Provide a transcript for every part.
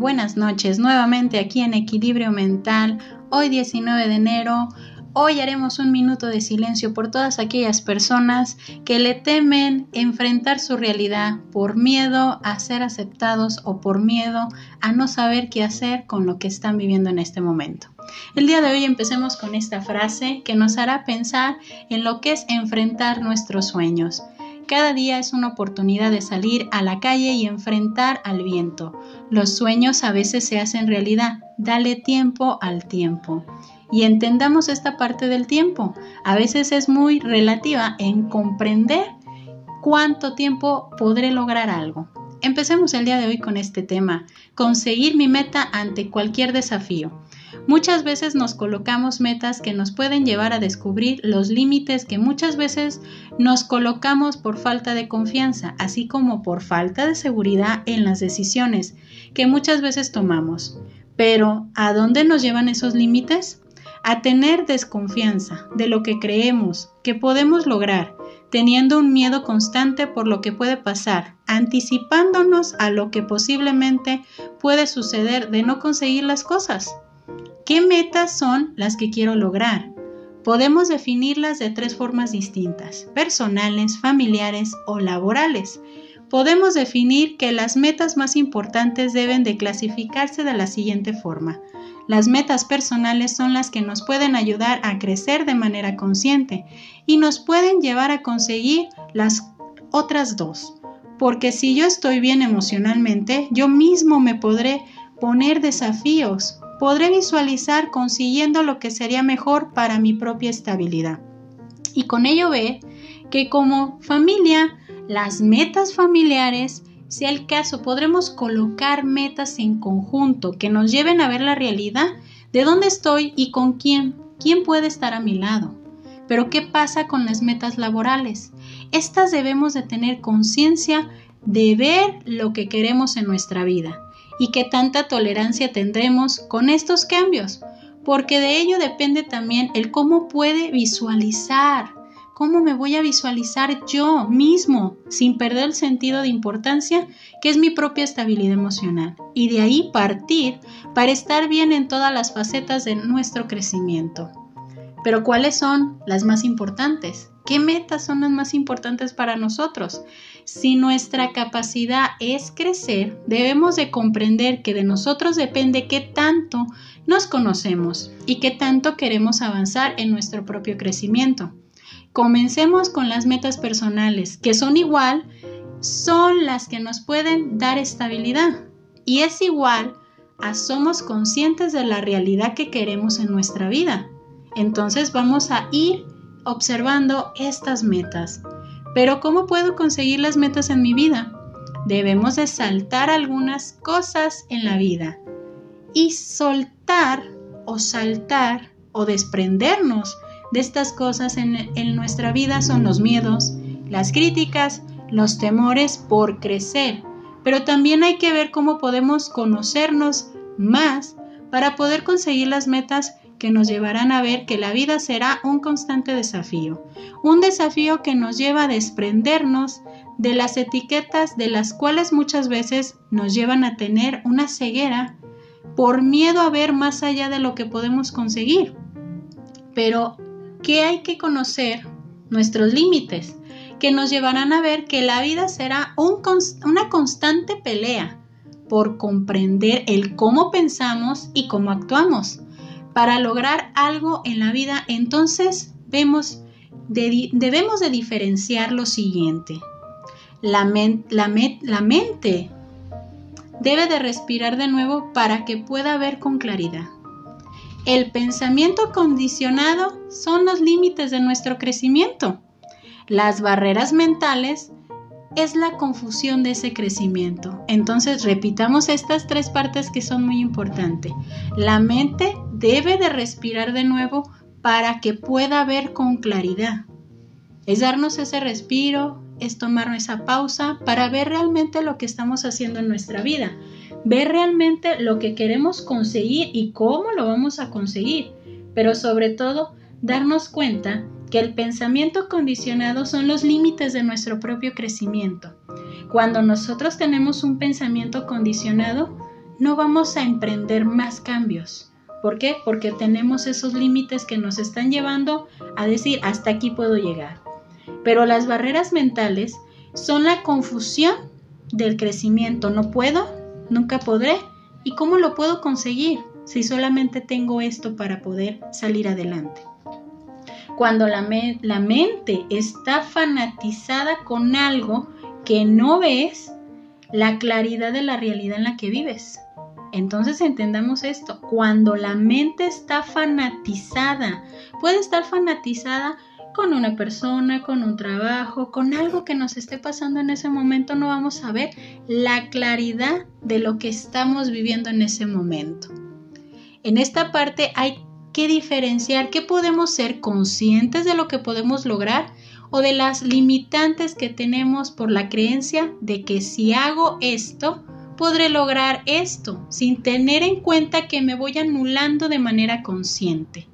buenas noches nuevamente aquí en Equilibrio Mental. Hoy 19 de enero, hoy haremos un minuto de silencio por todas aquellas personas que le temen enfrentar su realidad por miedo a ser aceptados o por miedo a no saber qué hacer con lo que están viviendo en este momento. El día de hoy empecemos con esta frase que nos hará pensar en lo que es enfrentar nuestros sueños. Cada día es una oportunidad de salir a la calle y enfrentar al viento. Los sueños a veces se hacen realidad. Dale tiempo al tiempo. Y entendamos esta parte del tiempo. A veces es muy relativa en comprender cuánto tiempo podré lograr algo. Empecemos el día de hoy con este tema, conseguir mi meta ante cualquier desafío. Muchas veces nos colocamos metas que nos pueden llevar a descubrir los límites que muchas veces nos colocamos por falta de confianza, así como por falta de seguridad en las decisiones que muchas veces tomamos. Pero, ¿a dónde nos llevan esos límites? A tener desconfianza de lo que creemos que podemos lograr, teniendo un miedo constante por lo que puede pasar, anticipándonos a lo que posiblemente puede suceder de no conseguir las cosas. ¿Qué metas son las que quiero lograr? Podemos definirlas de tres formas distintas, personales, familiares o laborales. Podemos definir que las metas más importantes deben de clasificarse de la siguiente forma. Las metas personales son las que nos pueden ayudar a crecer de manera consciente y nos pueden llevar a conseguir las otras dos. Porque si yo estoy bien emocionalmente, yo mismo me podré poner desafíos, podré visualizar consiguiendo lo que sería mejor para mi propia estabilidad. Y con ello ve que como familia, las metas familiares, sea el caso, podremos colocar metas en conjunto que nos lleven a ver la realidad de dónde estoy y con quién, quién puede estar a mi lado. Pero ¿qué pasa con las metas laborales? Estas debemos de tener conciencia de ver lo que queremos en nuestra vida y qué tanta tolerancia tendremos con estos cambios, porque de ello depende también el cómo puede visualizar, cómo me voy a visualizar yo mismo sin perder el sentido de importancia que es mi propia estabilidad emocional y de ahí partir para estar bien en todas las facetas de nuestro crecimiento. Pero ¿cuáles son las más importantes? ¿Qué metas son las más importantes para nosotros? Si nuestra capacidad es crecer, debemos de comprender que de nosotros depende qué tanto nos conocemos y qué tanto queremos avanzar en nuestro propio crecimiento. Comencemos con las metas personales, que son igual, son las que nos pueden dar estabilidad. Y es igual a somos conscientes de la realidad que queremos en nuestra vida. Entonces vamos a ir observando estas metas. Pero ¿cómo puedo conseguir las metas en mi vida? Debemos de saltar algunas cosas en la vida y soltar o saltar o desprendernos de estas cosas en, en nuestra vida son los miedos, las críticas, los temores por crecer. Pero también hay que ver cómo podemos conocernos más para poder conseguir las metas que nos llevarán a ver que la vida será un constante desafío, un desafío que nos lleva a desprendernos de las etiquetas de las cuales muchas veces nos llevan a tener una ceguera por miedo a ver más allá de lo que podemos conseguir. Pero, ¿qué hay que conocer? Nuestros límites, que nos llevarán a ver que la vida será una constante pelea por comprender el cómo pensamos y cómo actuamos para lograr algo en la vida, entonces vemos, debemos de diferenciar lo siguiente. La, la mente debe de respirar de nuevo para que pueda ver con claridad. El pensamiento condicionado son los límites de nuestro crecimiento. Las barreras mentales es la confusión de ese crecimiento. Entonces repitamos estas tres partes que son muy importantes. La mente debe de respirar de nuevo para que pueda ver con claridad. Es darnos ese respiro, es tomar esa pausa para ver realmente lo que estamos haciendo en nuestra vida, ver realmente lo que queremos conseguir y cómo lo vamos a conseguir, pero sobre todo darnos cuenta que el pensamiento condicionado son los límites de nuestro propio crecimiento. Cuando nosotros tenemos un pensamiento condicionado, no vamos a emprender más cambios. ¿Por qué? Porque tenemos esos límites que nos están llevando a decir hasta aquí puedo llegar. Pero las barreras mentales son la confusión del crecimiento. No puedo, nunca podré. ¿Y cómo lo puedo conseguir si solamente tengo esto para poder salir adelante? Cuando la, mente está fanatizada con algo que no ves, la claridad de la realidad en la que vives. Entonces entendamos esto, cuando la mente está fanatizada, puede estar fanatizada con una persona, con un trabajo, con algo que nos esté pasando en ese momento, no vamos a ver la claridad de lo que estamos viviendo en ese momento. En esta parte hay que diferenciar que podemos ser conscientes de lo que podemos lograr o de las limitantes que tenemos por la creencia de que si hago esto, podré lograr esto, sin tener en cuenta que me voy anulando de manera consciente.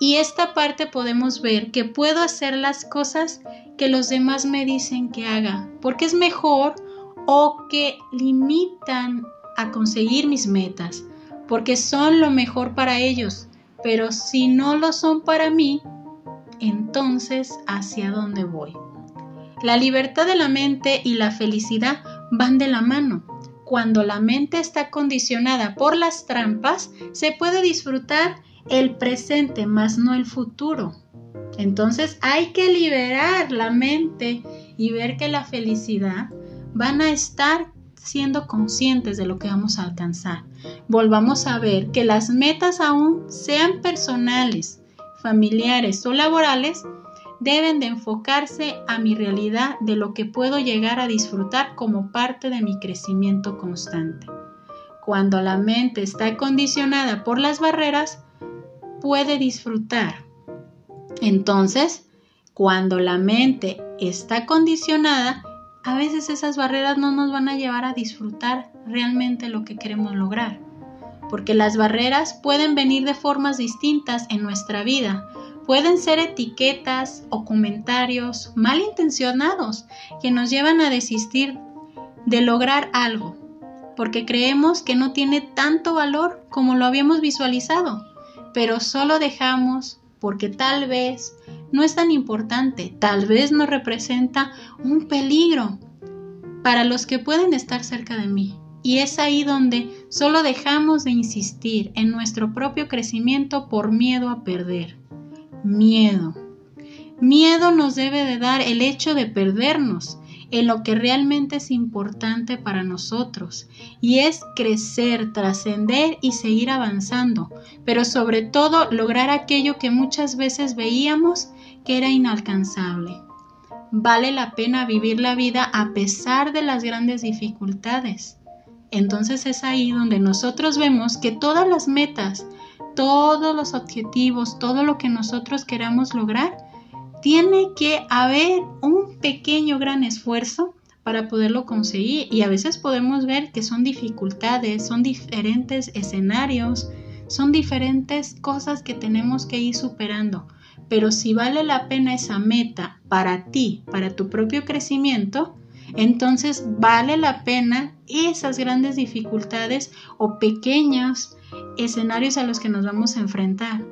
Y esta parte podemos ver que puedo hacer las cosas que los demás me dicen que haga, porque es mejor o que limitan a conseguir mis metas, porque son lo mejor para ellos, pero si no lo son para mí, entonces ¿hacia dónde voy? La libertad de la mente y la felicidad van de la mano. Cuando la mente está condicionada por las trampas, se puede disfrutar el presente, más no el futuro. Entonces hay que liberar la mente y ver que la felicidad van a estar siendo conscientes de lo que vamos a alcanzar. Volvamos a ver que las metas aún sean personales, familiares o laborales, deben de enfocarse a mi realidad de lo que puedo llegar a disfrutar como parte de mi crecimiento constante. Cuando la mente está condicionada por las barreras, puede disfrutar. Entonces, cuando la mente está condicionada, a veces esas barreras no nos van a llevar a disfrutar realmente lo que queremos lograr, porque las barreras pueden venir de formas distintas en nuestra vida. Pueden ser etiquetas o comentarios malintencionados que nos llevan a desistir de lograr algo, porque creemos que no tiene tanto valor como lo habíamos visualizado pero solo dejamos porque tal vez no es tan importante, tal vez no representa un peligro para los que pueden estar cerca de mí. Y es ahí donde solo dejamos de insistir en nuestro propio crecimiento por miedo a perder. Miedo. Miedo nos debe de dar el hecho de perdernos, en lo que realmente es importante para nosotros y es crecer, trascender y seguir avanzando, pero sobre todo lograr aquello que muchas veces veíamos que era inalcanzable. Vale la pena vivir la vida a pesar de las grandes dificultades. Entonces es ahí donde nosotros vemos que todas las metas, todos los objetivos, todo lo que nosotros queramos lograr, tiene que haber un pequeño gran esfuerzo para poderlo conseguir y a veces podemos ver que son dificultades, son diferentes escenarios, son diferentes cosas que tenemos que ir superando. Pero si vale la pena esa meta para ti, para tu propio crecimiento, entonces vale la pena esas grandes dificultades o pequeños escenarios a los que nos vamos a enfrentar.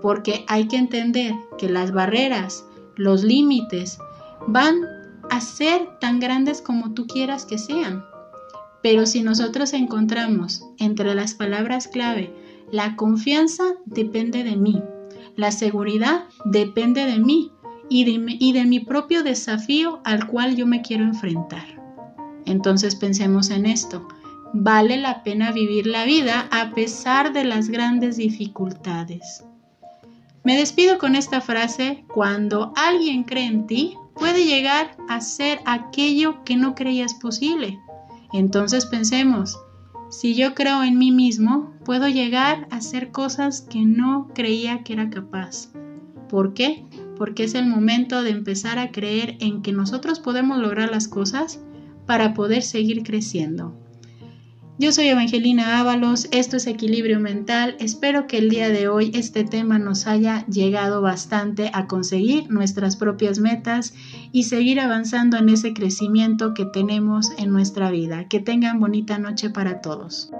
Porque hay que entender que las barreras los límites van a ser tan grandes como tú quieras que sean. Pero si nosotros encontramos entre las palabras clave, la confianza depende de mí, la seguridad depende de mí y de, mi propio desafío al cual yo me quiero enfrentar. Entonces pensemos en esto. Vale la pena vivir la vida a pesar de las grandes dificultades. Me despido con esta frase, cuando alguien cree en ti, puede llegar a ser aquello que no creías posible. Entonces pensemos, si yo creo en mí mismo, puedo llegar a hacer cosas que no creía que era capaz. ¿Por qué? Porque es el momento de empezar a creer en que nosotros podemos lograr las cosas para poder seguir creciendo. Yo soy Evangelina Ábalos, esto es Equilibrio Mental. Espero que el día de hoy este tema nos haya llegado bastante a conseguir nuestras propias metas y seguir avanzando en ese crecimiento que tenemos en nuestra vida. Que tengan bonita noche para todos.